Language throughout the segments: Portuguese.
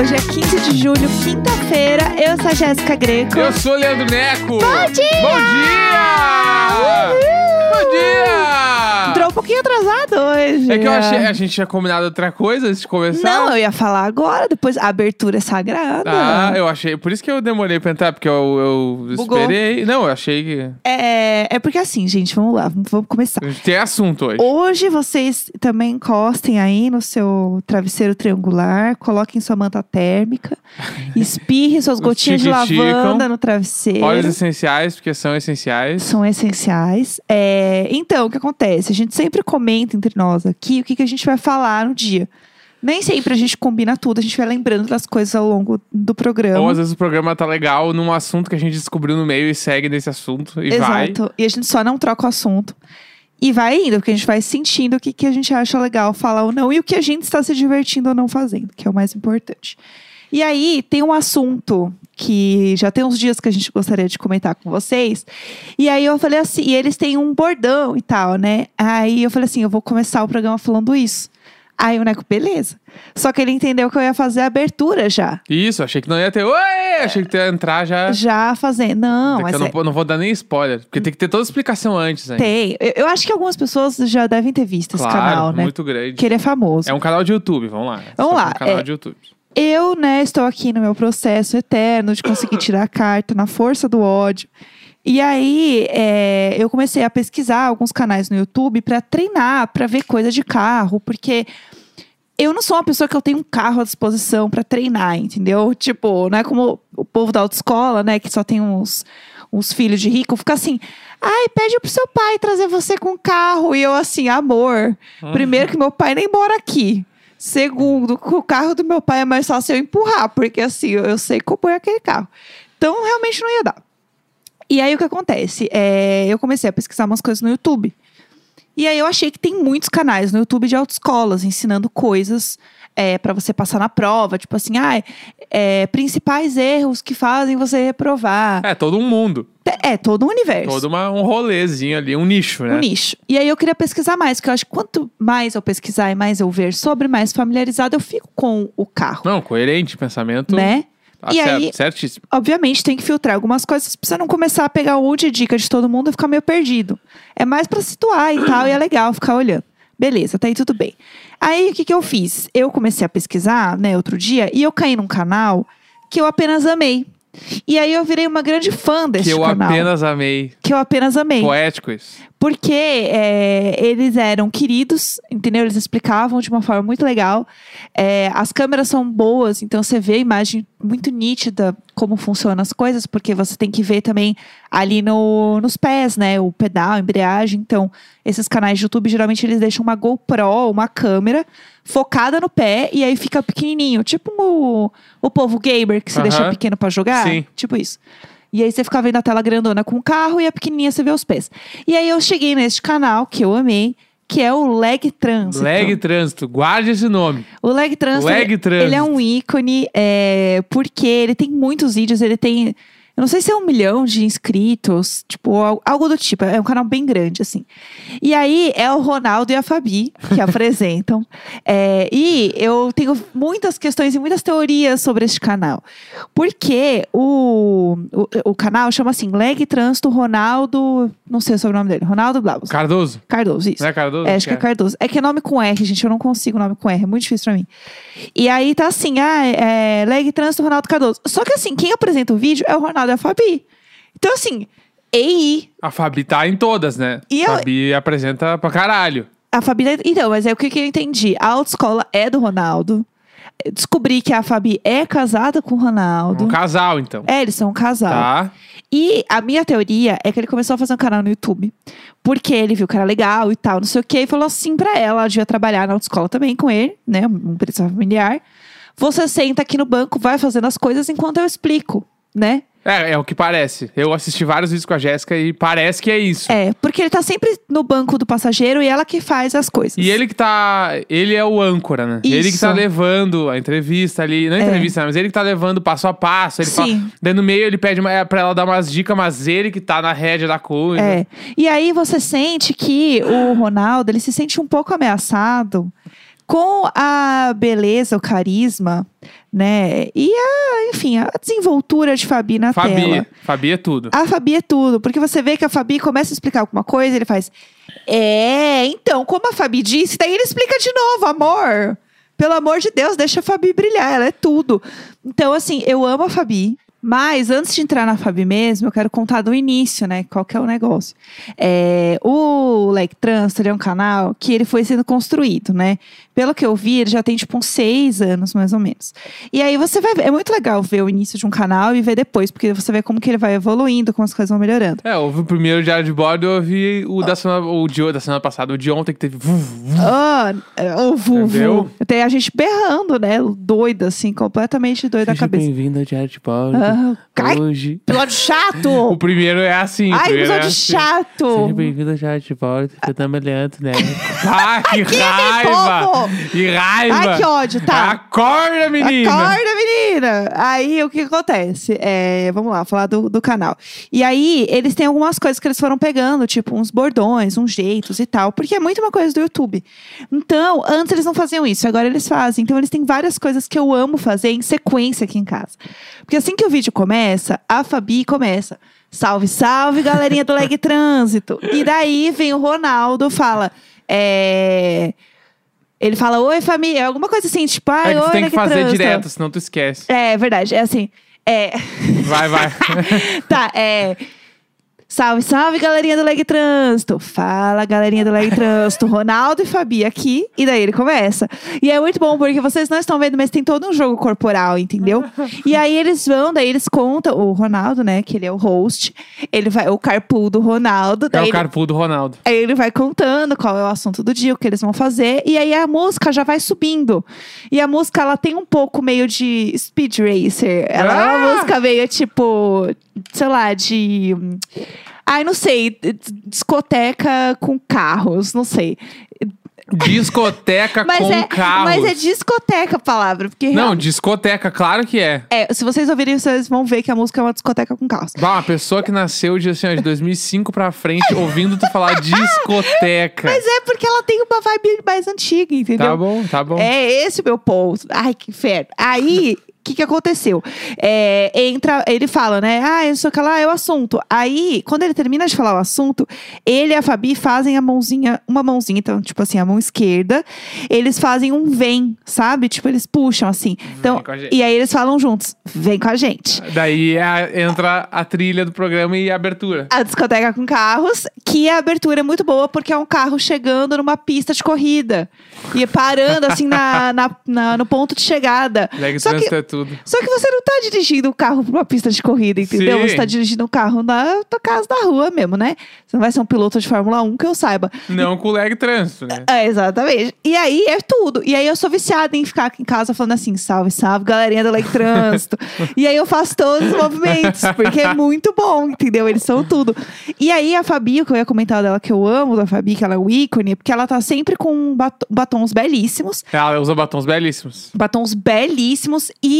Hoje é 15 de julho, quinta-feira. Eu sou a Jéssica Greco. Eu sou o Leandro Neco. Bom dia! Bom dia! Bom dia! Entrou um pouquinho atrasado hoje. É que eu achei, a gente tinha combinado outra coisa antes de começar. Não, eu ia falar agora, depois a abertura é sagrada. Ah, eu achei. Por isso que eu demorei pra entrar, porque eu, eu Bugou. esperei. Não, eu achei que. É, é porque assim, gente, vamos lá, vamos começar. Tem assunto hoje. Hoje vocês também encostem aí no seu travesseiro triangular, coloquem sua manta térmica, espirre suas gotinhas de lavanda no travesseiro. Óleos essenciais, porque são essenciais. São essenciais. É, então, o que acontece? A gente sempre comenta entre nós aqui o que, que a gente vai falar no dia. Nem sempre a gente combina tudo, a gente vai lembrando das coisas ao longo do programa. Ou às vezes o programa tá legal num assunto que a gente descobriu no meio e segue nesse assunto e vai. Exato. E a gente só não troca o assunto. E vai indo, porque a gente vai sentindo o que, que a gente acha legal falar ou não e o que a gente está se divertindo ou não fazendo, que é o mais importante. E aí, tem um assunto que já tem uns dias que a gente gostaria de comentar com vocês. E aí eu falei assim, e eles têm um bordão e tal, né? Aí eu falei assim, eu vou começar o programa falando isso. Aí o Neco, beleza. Só que ele entendeu que eu ia fazer a abertura já. Isso, achei que não ia ter. Oi! Achei que ia entrar já. Já fazendo. Não, Daqui mas eu não, é- vou- não vou dar nem spoiler, porque tem que ter toda a explicação antes, hein? tem. Eu, eu acho que algumas pessoas já devem ter visto Claro, esse canal, né? muito grande. Que ele é famoso. É um canal de YouTube, vamos lá. Vamos Só lá, Um canal é- de YouTube. Eu, né, estou aqui no meu processo eterno de conseguir tirar a carta na força do ódio. E aí, é, eu comecei a pesquisar alguns canais no YouTube para treinar, para ver coisa de carro, porque eu não sou uma pessoa que eu tenho um carro à disposição para treinar, entendeu? Tipo, não é como o povo da autoescola, né, que só tem uns, uns filhos de rico, fica assim. Ai, pede pro seu pai trazer você com carro. E eu assim, amor. Primeiro que meu pai nem mora aqui. Segundo, o carro do meu pai é mais fácil eu empurrar, porque assim, eu, eu sei como é aquele carro. Então, realmente não ia dar. E aí, o que acontece? É, eu comecei a pesquisar umas coisas no YouTube. E aí, eu achei que tem muitos canais no YouTube de autoescolas ensinando coisas é, para você passar na prova. Tipo assim, ah, é, principais erros que fazem você reprovar. É, todo um mundo. É, todo um universo Todo uma, um rolezinho ali, um nicho, né? um nicho. E aí eu queria pesquisar mais, porque eu acho que quanto mais eu pesquisar e mais eu ver sobre, mais familiarizado eu fico com o carro, Não, coerente pensamento. né? Tá E certo, aí- certíssimo. Obviamente tem que filtrar algumas coisas pra você não começar a pegar um monte de dica de todo mundo e ficar meio perdido. É mais pra situar e tal, e é legal ficar olhando. Beleza, tá aí tudo bem. Aí o que, que eu fiz? Eu comecei a pesquisar, né, outro dia, e eu caí num canal que eu apenas amei. E aí eu virei uma grande fã desse Que eu canal. apenas amei. Que eu apenas amei. Poético isso. Porque é, eles eram queridos, entendeu? Eles explicavam de uma forma muito legal. É, as câmeras são boas, então você vê a imagem muito nítida, como funcionam as coisas, porque você tem que ver também ali no, nos pés, né? O pedal, a embreagem. Então, esses canais de YouTube, geralmente, eles deixam uma GoPro, uma câmera, focada no pé, e aí fica pequenininho. Tipo o, o povo gamer, que se deixa pequeno pra jogar. Sim. Tipo isso. E aí você fica vendo a tela grandona com o carro e a pequenininha você vê os pés. E aí eu cheguei neste canal que eu amei, que é o Leg Trânsito. Leg Trânsito, guarde esse nome. O Leg Trânsito, Leg ele- Trânsito. ele é um ícone, é, porque ele tem muitos vídeos, ele tem... Eu não sei se é um milhão de inscritos, tipo, al- algo do tipo. É um canal bem grande, assim. E aí é o Ronaldo e a Fabi que apresentam. É, e eu tenho muitas questões e muitas teorias sobre este canal. Porque o, o, o canal chama assim, Leg Trânsito Ronaldo... Não sei o sobrenome dele. Ronaldo Blavos. Cardoso. Cardoso, isso. Não é Cardoso? É, acho que é Cardoso. É que é nome com R, gente. Eu não consigo nome com R. É muito difícil pra mim. E aí tá assim, ah, é Leg Trânsito Ronaldo Cardoso. Só que assim, quem apresenta o vídeo é o Ronaldo e a Fabi. Então assim, EI, A Fabi tá em todas, né? E eu- Fabi apresenta pra caralho. a Fabi... Então, mas é o que, que eu entendi. A autoescola é do Ronaldo. Descobri que a Fabi é casada com o Ronaldo. Um casal, então. É, eles são um casal. Tá? E a minha teoria é que ele começou a fazer um canal no YouTube. Porque ele viu que era legal e tal, não sei o quê. E falou assim pra ela, ela devia trabalhar na autoescola também com ele, né? Uma empresa familiar. Você senta aqui no banco, vai fazendo as coisas enquanto eu explico, né? É, é o que parece. Eu assisti vários vídeos com a Jéssica e parece que é isso. É, porque ele tá sempre no banco do passageiro e ela que faz as coisas. E ele que tá. Ele é o âncora, né? Ele que Isso. tá levando a entrevista ali. Não a entrevista, né? mas ele que tá levando passo a passo. Ele Sim. fala, daí no meio ele pede uma- é pra ela dar umas dicas, mas ele que tá na rédea da coisa. É. E aí você sente que o Ronaldo, ele se sente um pouco ameaçado com a beleza, o carisma, né? E a, enfim, a desenvoltura de Fabi na Fabi. tela. Fabi é tudo. A Fabi é tudo, porque você vê que a Fabi começa a explicar alguma coisa, ele faz. É, então, como a Fabi disse, daí ele explica de novo, amor. Pelo amor de Deus, deixa a Fabi brilhar, ela é tudo. Então, assim, eu amo a Fabi. Mas antes de entrar na Fabi mesmo, eu quero contar do início, né? Qual que é o negócio? É, o Like Trans, ele é um canal que ele foi sendo construído, né? Pelo que eu vi, ele já tem tipo uns seis anos, mais ou menos. E aí você vai ver, é muito legal ver o início de um canal e ver depois, porque você vê como que ele vai evoluindo, como as coisas vão melhorando. É, houve o primeiro diário de bordo, eu ouvi o da semana, o de, da semana passada, o de ontem que teve. Ah, o Vuvu. Entendeu? Tem a gente berrando, né? Doida, assim, completamente doida da Seja cabeça. bem-vindo ao diário de bordo. Ah, cai, Hoje. episódio O chato! primeiro é assim. o Ai, primeiro é episódio assim. chato! Seja bem-vindo ao diário de bordo, eu tô malhando, né? ah, que raiva! Que raiva! Ai, que ódio, tá. Acorda, menina! Acorda, menina! Aí, o que acontece? É, vamos lá, falar do, do canal. E aí, eles têm algumas coisas que eles foram pegando, tipo uns bordões, uns jeitos e tal, porque é muito uma coisa do YouTube. Então, antes eles não faziam isso, agora eles fazem. Então, eles têm várias coisas que eu amo fazer em sequência aqui em casa. Porque assim que o vídeo começa, a Fabi começa. Salve, salve, galerinha do Leg Trânsito. E daí vem o Ronaldo, fala. É... Ele fala, oi, família, alguma coisa assim, tipo, ai, É que tu tem que Leg fazer Trânsito. direto, senão tu esquece. É, verdade, é assim. É. Vai, vai. tá, é. Salve, salve, galerinha do Leg Trânsito. Fala, galerinha do Leg Trânsito. Ronaldo e Fabi aqui. E daí ele começa. E é muito bom, porque vocês não estão vendo, mas tem todo um jogo corporal, entendeu? e aí eles vão, daí eles contam. O Ronaldo, né, que ele é o host. Ele vai, o carpool do Ronaldo. É o ele- carpool do Ronaldo. Aí ele vai contando qual é o assunto do dia, o que eles vão fazer. E aí a música já vai subindo. E a música, ela tem um pouco meio de speed racer. Ela é uma Ah! música meio tipo, sei lá, de. Ai, não sei. Discoteca com carros, não sei. Discoteca com é, carros. mas é discoteca a palavra. Porque Não, discoteca, claro que é. é, se vocês ouvirem, vocês vão ver que a música é uma discoteca com carros. Bah, uma pessoa que nasceu de, assim, ó, de 2005 pra frente, ouvindo tu falar discoteca. Mas é porque ela tem uma vibe mais antiga, entendeu? Tá bom, tá bom. É esse o meu ponto. Ai, que inferno. Aí, o que, que aconteceu? É, entra, ele fala, né? Ah, isso que lá é o assunto. Aí, quando ele termina de falar o assunto, ele e a Fabi fazem a mãozinha, uma mãozinha, então, tipo assim, a mão esquerda. Eles fazem um vem, sabe? Tipo, eles puxam assim. Então, com a gente. e aí eles falam juntos: vem com a gente. Daí é- entra a trilha do programa e a abertura. A discoteca com carros, que a abertura é muito boa porque é um carro chegando numa pista de corrida. E parando assim na, na- na- no ponto de chegada. Leg Só que tudo. Só que você não tá dirigindo o carro pra uma pista de corrida, entendeu? Sim. Você tá dirigindo um carro na tua casa da rua mesmo, né? Você não vai ser um piloto de Fórmula 1 que eu saiba. Não com leg trânsito, né? É, exatamente. E aí é tudo. E aí eu sou viciada em ficar aqui em casa falando assim: salve, salve, galerinha do Leg Trânsito. e aí eu faço todos os movimentos, porque é muito bom, entendeu? Eles são tudo. E aí a Fabi, o que eu ia comentar dela que eu amo da Fabi, que ela é o ícone, porque ela tá sempre com bat- batons belíssimos Ela usa batons belíssimos. batons belíssimos e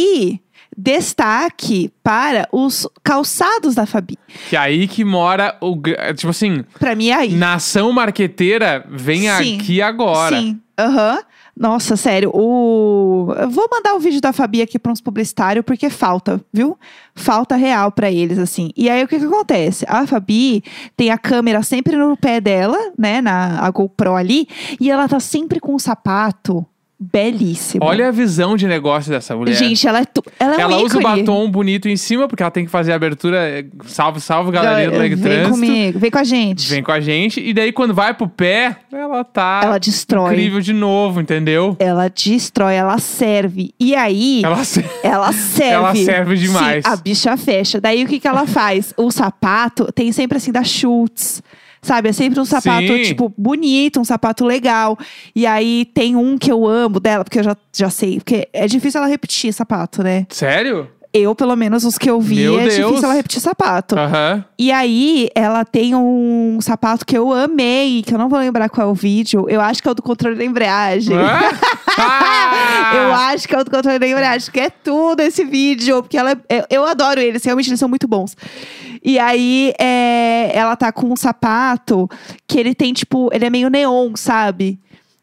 destaque para os calçados da Fabi. Que é aí que mora o. Tipo assim, Pra mim é aí. nação marqueteira vem Sim. aqui agora. Sim. Aham. Nossa, sério, o eu vou mandar o vídeo da Fabi aqui para uns publicitários porque falta, viu? Falta real pra eles assim. E aí o que que acontece? A Fabi tem a câmera sempre no pé dela, né, na a GoPro ali, e ela tá sempre com um sapato belíssimo. Olha a visão de negócio dessa mulher. Gente, ela é tu... ela é um ela usa o batom bonito em cima, porque ela tem que fazer a abertura. é, Salve, salve, galerinha do Leg Vem Trânsito. comigo, vem com a gente. Vem com a gente. E daí, quando vai pro pé, ela tá Ela destrói. incrível de novo, entendeu? Ela destrói, ela serve. E aí, Ela se- ela serve. Ela serve demais. Sim, a bicha fecha. Daí o que, que ela faz? O sapato tem sempre assim da Schultz. Sabe? É sempre um sapato, Sim. tipo, bonito, um sapato legal. E aí tem um que eu amo dela, porque eu já, já sei. Porque é difícil ela repetir sapato, né? Sério? Eu, pelo menos, os que eu vi, Meu é Deus. difícil ela repetir sapato. Aham. E aí, ela tem um sapato que eu amei, que eu não vou lembrar qual é o vídeo. Eu acho que é o do controle da embreagem. Ah! Eu acho que é o do controle da embreagem, que é tudo esse vídeo, porque ela é- eu, eu adoro eles, realmente eles são muito bons. E aí, é, ela tá com um sapato que ele tem, tipo, ele é meio neon, sabe?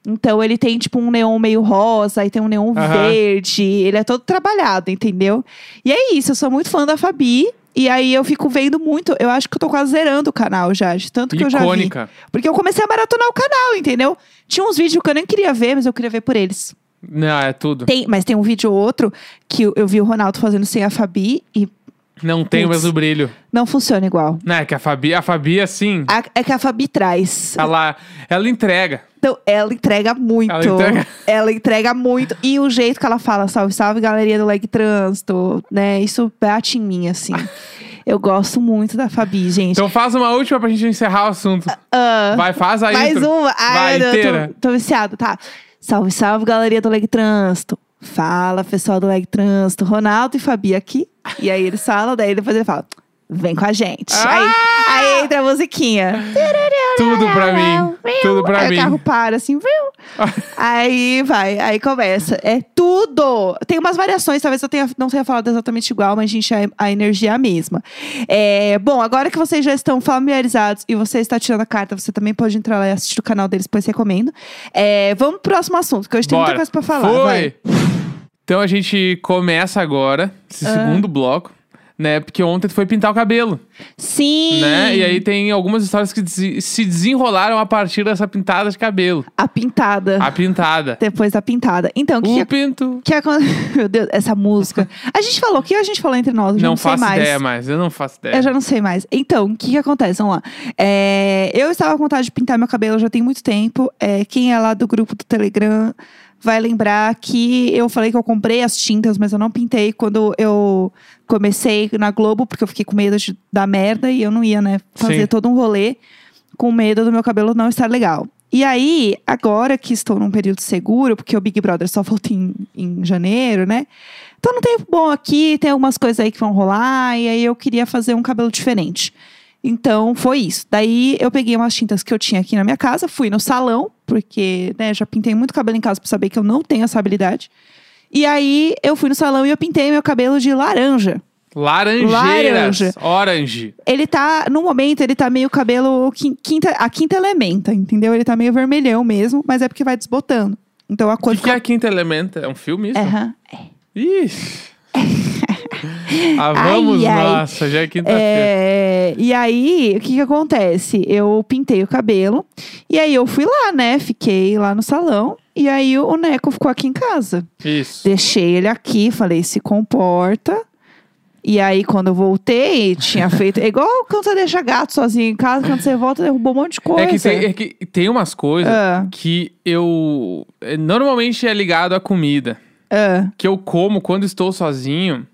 Então ele tem tipo um neon meio rosa, aí tem um neon Aham. verde. Ele é todo trabalhado, entendeu? E é isso, eu sou muito fã da Fabi. E aí eu fico vendo muito. Eu acho que eu tô quase zerando o canal já, de tanto que eu já vi. Icônica. Porque eu comecei a maratonar o canal, entendeu? Tinha uns vídeos que eu nem queria ver, mas eu queria ver por eles. Não, é tudo. Tem, mas tem um vídeo ou outro que eu, eu vi o Ronaldo fazendo sem a Fabi e Não tem o Putz. mesmo brilho. não funciona igual. Né, que a Fabi, a Fabi assim, A- é que a Fabi traz. ela, ela entrega. Então, ela entrega muito. Ela entrega. Ela entrega muito. E o jeito que ela fala, salve, salve, galeria do Leg Trânsito, né? Isso bate em mim, assim. Eu gosto muito da Fabi, gente. Então faz uma última pra gente encerrar o assunto. Ah, Vai, faz a mais intro. uma. Ai, Vai, meu Deus, inteira. tô, tô viciada, tá. Salve, salve, galeria do Leg Trânsito. Fala, pessoal do Leg Trânsito. Ronaldo e Fabi aqui. E aí eles falam, daí depois ele fala, vem com a gente. Ah! Aí, aí entra a musiquinha. Tudo pra mim. Tudo pra aí mim. o carro para assim, viu? aí vai, aí começa. É tudo! Tem umas variações, talvez eu tenha, não tenha falado exatamente igual, mas, gente, a, a energia é a mesma. É, bom, agora que vocês já estão familiarizados e você está tirando a carta, você também pode entrar lá e assistir o canal deles, depois recomendo. É, vamos pro próximo assunto, que hoje tem muita Bora. coisa pra falar. Foi! vai. Então a gente começa agora, esse Ah. segundo bloco, né? Porque ontem tu foi pintar o cabelo, Sim! né? E aí tem algumas histórias que se desenrolaram a partir dessa pintada de cabelo. A pintada. A pintada. Depois da pintada. Então, o que, O pinto. que? Meu Deus, essa música. A gente falou, o que a gente falou entre nós? Eu Não, não faço mais. ideia mais, eu não faço ideia. Eu já não sei mais. Então, o que que acontece? Vamos lá. É, eu estava com vontade de pintar meu cabelo já tem muito tempo. É, quem é lá do grupo do Telegram vai lembrar que eu falei que eu comprei as tintas, mas eu não pintei quando eu comecei na Globo, porque eu fiquei com medo de dar merda e eu não ia, né, fazer Sim. todo um rolê com medo do meu cabelo não estar legal. E aí, agora que estou num período seguro, porque o Big Brother só volta em, em janeiro, né? Tô num tempo bom aqui, tem algumas coisas aí que vão rolar, e aí eu queria fazer um cabelo diferente. Então, foi isso. Daí, eu peguei umas tintas que eu tinha aqui na minha casa, fui no salão, porque, né, já pintei muito cabelo em casa pra saber que eu não tenho essa habilidade. E aí, eu fui no salão e eu pintei meu cabelo de laranja. Laranjeiras. Laranja. Orange. Ele tá, no momento, ele tá meio cabelo quin- quinta, a quinta elementa, entendeu? Ele tá meio vermelhão mesmo, mas é porque vai desbotando. Então a O cor que, que é a Quinta Elemento? É um filme isso? Aham. Ixi. ah, vamos, Ai, ai. nossa, já é quinta-feira. É, e aí, o que que acontece? Eu pintei o cabelo. E aí, eu fui lá, né? Fiquei lá no salão. E aí, o Neco ficou aqui em casa. Isso. Deixei ele aqui, falei, se comporta. E aí, quando eu voltei, tinha feito... É igual quando você deixa gato sozinho em casa. Quando você volta, derrubou um monte de coisa. É que, tem, é que tem umas coisas Ah. que eu. é, Normalmente é ligado à comida. Ah, Que eu como quando estou sozinho.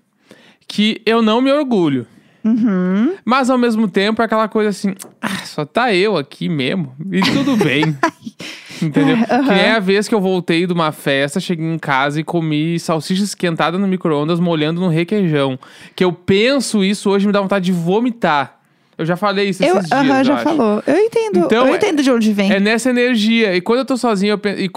Que eu não me orgulho. uhum. Mas ao mesmo tempo é aquela coisa assim. Ah, só tá eu aqui mesmo. E tudo bem. Entendeu? Aham. Que nem a vez que eu voltei de uma festa, cheguei em casa e comi salsicha esquentada no micro-ondas, molhando no requeijão. Que eu penso isso hoje me dá vontade de vomitar. Eu já falei isso Eu, esses dias, aham, já acho. falou. Eu entendo. Então, eu é- entendo de onde vem. É nessa energia. E quando eu tô sozinho, eu penso. E,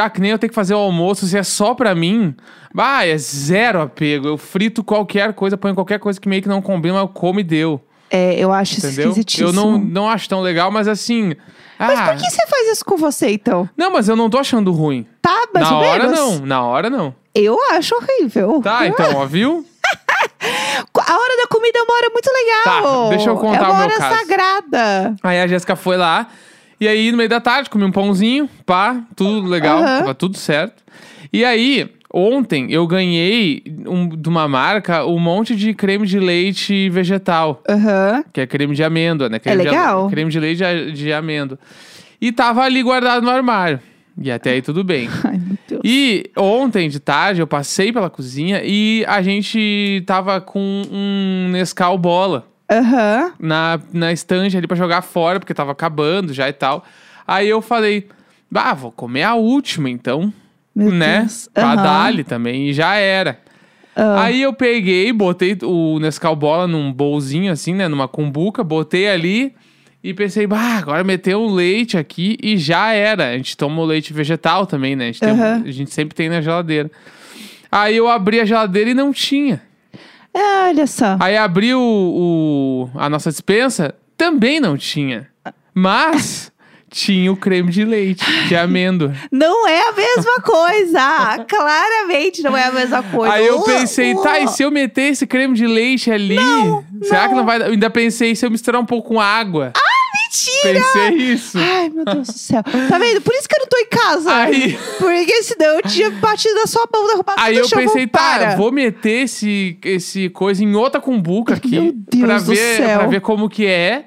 ah, que nem eu tenho que fazer o almoço, se é só pra mim. Ah, é zero apego. Eu frito qualquer coisa, ponho qualquer coisa que meio que não combina, mas eu como e deu. É, eu acho isso Entendeu? esquisitíssimo. Eu não, não acho tão legal, mas assim. Mas ah, por que você faz isso com você, então? Não, mas eu não tô achando ruim. Tá, mais Na hora menos. não, na hora não. Eu acho horrível. Tá, então, ó, viu? A hora da comida é uma hora muito legal. Tá, deixa eu contar é uma o meu hora caso. sagrada. Aí a Jéssica foi lá. E aí, no meio da tarde, comi um pãozinho, pá, tudo legal, Aham. tava tudo certo. E aí, ontem, eu ganhei um- de uma marca um monte de creme de leite vegetal, Aham. que é creme de amêndoa, né? Creme de am- legal? creme de leite de, de amêndoa. E tava ali guardado no armário. E até aí tudo bem. Ai, Deus. E ontem de tarde eu passei pela cozinha e a gente tava com um Nescau bola Aham. na, na estante ali pra jogar fora, porque tava acabando já e tal. Aí eu falei, ah, vou comer a última então, Meu né? Deus. Pra dar-lhe também, e já era. Ah. Aí eu peguei, botei o Nescau bola num bolzinho assim, né? Numa cumbuca, botei ali e pensei, bah, agora meteu o leite aqui e já era. A gente toma o leite vegetal também, né? A gente, tem- a gente sempre tem na geladeira. Aí eu abri a geladeira e não tinha. Ah, olha só. Aí abri o, o- a nossa dispensa, também não tinha. Mas tinha o creme de leite, de amêndoa. Não é a mesma coisa. Claramente não é a mesma coisa. Aí eu pensei, uh. tá, e se eu meter esse creme de leite ali? será que não vai dar? Eu ainda pensei, se eu misturar um pouco com água? Mentira! Pensei isso. Ai, meu Deus do céu. Tá vendo? Por isso que eu não tô em casa. Aí- Porque senão eu tinha batido na sua mão, derrubado Aí eu chão. pensei, tá, vou meter esse, esse coisa em outra cumbuca aqui. Meu Deus pra do ver, céu. Pra ver como que é.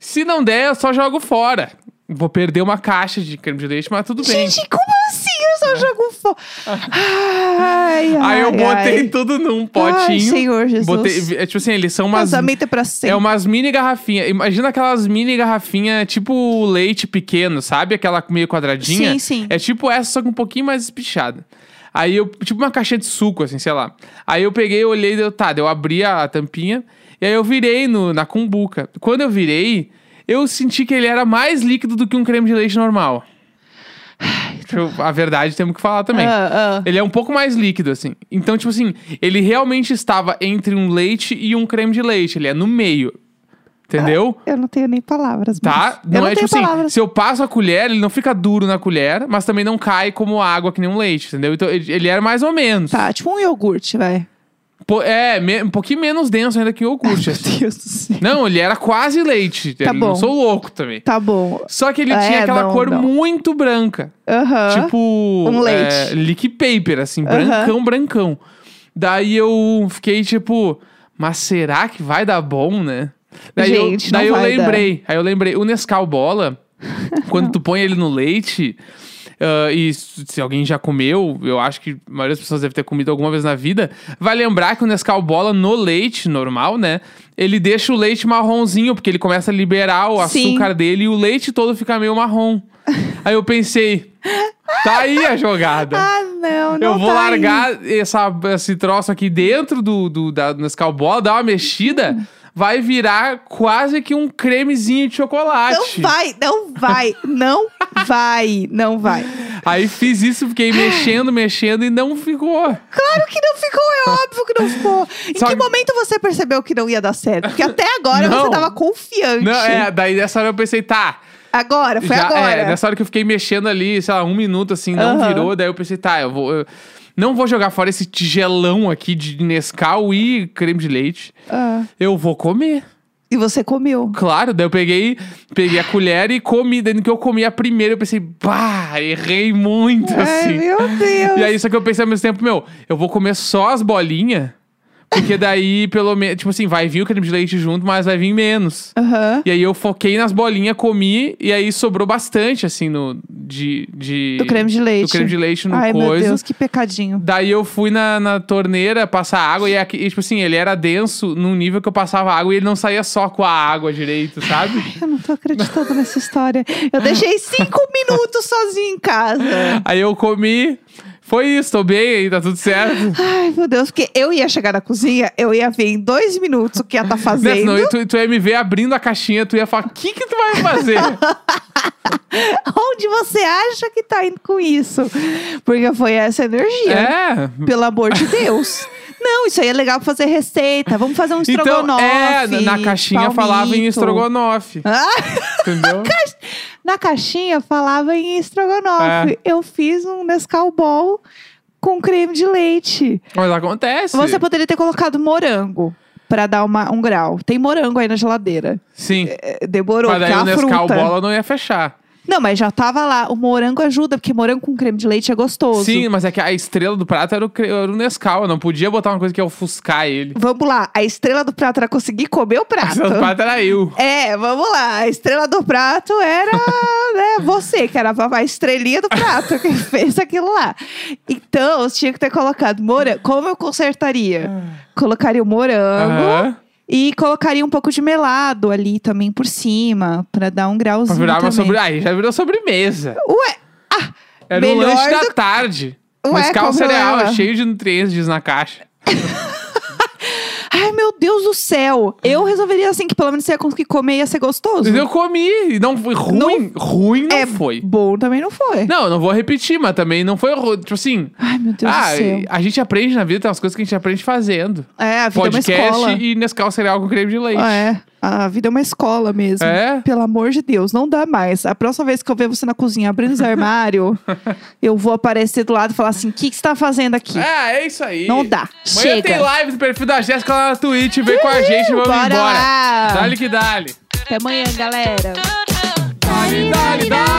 Se não der, eu só jogo fora. Vou perder uma caixa de creme de leite, mas tudo bem. Gente, como assim? Eu só jogo fora. Ai, ai, Aí eu botei ai. tudo num Ai, potinho. Senhor Jesus. botei, é, tipo assim, eles são umas. Casamento é pra sempre. É umas mini garrafinhas. Imagina aquelas mini garrafinhas, tipo leite pequeno, sabe? Aquela meio quadradinha. Sim, sim. É tipo essa, só que um pouquinho mais espichada. Aí eu, tipo uma caixinha de suco, assim, sei lá. Aí eu peguei, olhei, deu, tá, eu abri a tampinha. E aí eu virei no, na cumbuca. Quando eu virei, eu senti que ele era mais líquido do que um creme de leite normal. Eu- a verdade temos que falar também. Ah, ah. Ele é um pouco mais líquido, assim. Então, tipo assim, ele realmente estava entre um leite e um creme de leite. Ele é no meio. Entendeu? Eu não tenho nem palavras. Tá? mas- eu não é tenho tipo assim, palavras. se eu passo a colher, ele não fica duro na colher, mas também não cai como água que nem um leite, entendeu? Então ele ele era mais ou menos. Tá, tipo um iogurte, vai. Po- é, me- um pouquinho menos denso ainda que o iogurte. assim. Meu Deus do céu. Não, ele era quase leite. Tá Eu bom. Não sou louco também. Tá bom. Só que ele É, tinha aquela não, cor não. muito branca. Aham. Tipo. Um leite. É, lick paper, assim, Aham. brancão, brancão. Daí eu fiquei tipo, mas será que vai dar bom, né? Daí Gente, eu, não daí eu vai dar. lembrei. Aí eu lembrei, o Nescau Bola, quando tu põe ele no leite. Ah, e se alguém já comeu, eu acho que a maioria das pessoas deve ter comido alguma vez na vida, vai lembrar que o Nescau Bola no leite normal, né? Ele deixa o leite marronzinho, porque ele começa a liberar o Sim. açúcar dele e o leite todo fica meio marrom. Aí eu pensei, tá aí a jogada. Ah, não, não eu vou tá aí. largar essa, esse troço aqui dentro do, do, da, do Nescau Bola, dar uma mexida, vai virar quase que um cremezinho de chocolate. Não vai, não vai, não vai, não vai. Aí fiz isso, fiquei mexendo, mexendo e não ficou. Claro que não ficou, é óbvio que não ficou. Em Só que que- momento você percebeu que não ia dar certo? Porque até agora Não. você tava confiante. Não, é, daí nessa hora eu pensei, tá. Agora, foi já, agora. É, nessa hora que eu fiquei mexendo ali, sei lá, um minuto assim, não Aham. virou, daí eu pensei, tá, eu vou. eu não vou jogar fora esse tigelão aqui de Nescau e creme de leite. Ah, Eu vou comer. e você comeu. Claro, daí eu peguei, peguei a colher e comi. Daí no que eu comi a primeira, eu pensei, bah, errei muito, Ai, assim. meu Deus. E aí, só que eu pensei ao mesmo tempo, meu, eu vou comer só as bolinhas, porque daí, pelo menos, tipo assim, vai vir o creme de leite junto, mas vai vir menos. Aham. E aí eu foquei nas bolinhas, comi, e aí sobrou bastante, assim, no, de, de... Do creme de leite. Do creme de leite no Ai, meu coisa. Deus, que pecadinho. Daí eu fui na, na torneira passar água e, aqui, e, tipo assim, ele era denso num nível que eu passava água e ele não saía só com a água direito, sabe? Eu não tô acreditando nessa história. Eu deixei cinco minutos sozinha em casa. Aí eu comi, foi isso, tô bem aí, tá tudo certo. Ai, meu Deus, porque eu ia chegar na cozinha, eu ia ver em dois minutos o que ia estar Né, fazendo. senão tu, tu ia me ver abrindo a caixinha, tu ia falar, o que que tu vai fazer? Onde você acha que tá indo com isso? Porque foi essa energia. é. Pelo amor de Deus. Não, isso aí é legal pra fazer receita. Vamos fazer um Então, estrogonofe. é, na caixinha falava em palmito. estrogonofe, Ah, entendeu? Na caixinha falava em estrogonofe. É. Eu fiz um Nescau Ball com creme de leite. Mas acontece. Você poderia ter colocado morango pra dar uma, um grau. Tem morango aí na geladeira. Sim. É, Demorou, Mas daí é o Nescau fruta. bola não ia fechar. Não, mas já tava lá. O morango ajuda, porque morango com creme de leite é gostoso. Sim, mas é que a estrela do prato era o, cre- era o Nescau. Eu não podia botar uma coisa que ia ofuscar ele. Vamos lá, a estrela do prato era conseguir comer o A prato. estrela do prato era eu. É, vamos lá. A estrela do prato era né, você, que era a estrelinha do prato que fez aquilo lá. Então, você tinha que ter colocado morango. Como eu consertaria? Colocaria o morango Aham. E colocaria um pouco de melado ali também por cima, pra dar um Pra grauzinho virar uma também. sobre... Aí já virou sobremesa. Ué, ah, Era um melhor lanche da do- tarde. Ué, qual o cereal, é cheio de nutrientes, na caixa. Meu Deus do céu. Eu resolveria assim, que pelo menos você ia conseguir comer e ia ser gostoso. Mas eu comi. e Não foi ruim. ruim não é foi. bom também não foi. Não, eu não vou repetir, mas também não foi ruim. Tipo assim... Ai, meu Deus ah, do céu. a gente aprende na vida, tem umas coisas que a gente aprende fazendo. É, a vida é uma Podcast escola. e Nescau cereal com creme de leite. Ah, é. A vida é uma escola mesmo. É? Pelo amor de Deus, não dá mais. A próxima vez que eu ver você na cozinha abrindo os armários, eu vou aparecer do lado e falar assim: o que, que você tá fazendo aqui? É, é isso aí. Não dá. Amanhã Chega. tem live do perfil da Jéssica lá na Twitch. Vem com a gente, vamos Bora embora. lá. Dale que dale. Até amanhã, galera. Dale, dale, dale,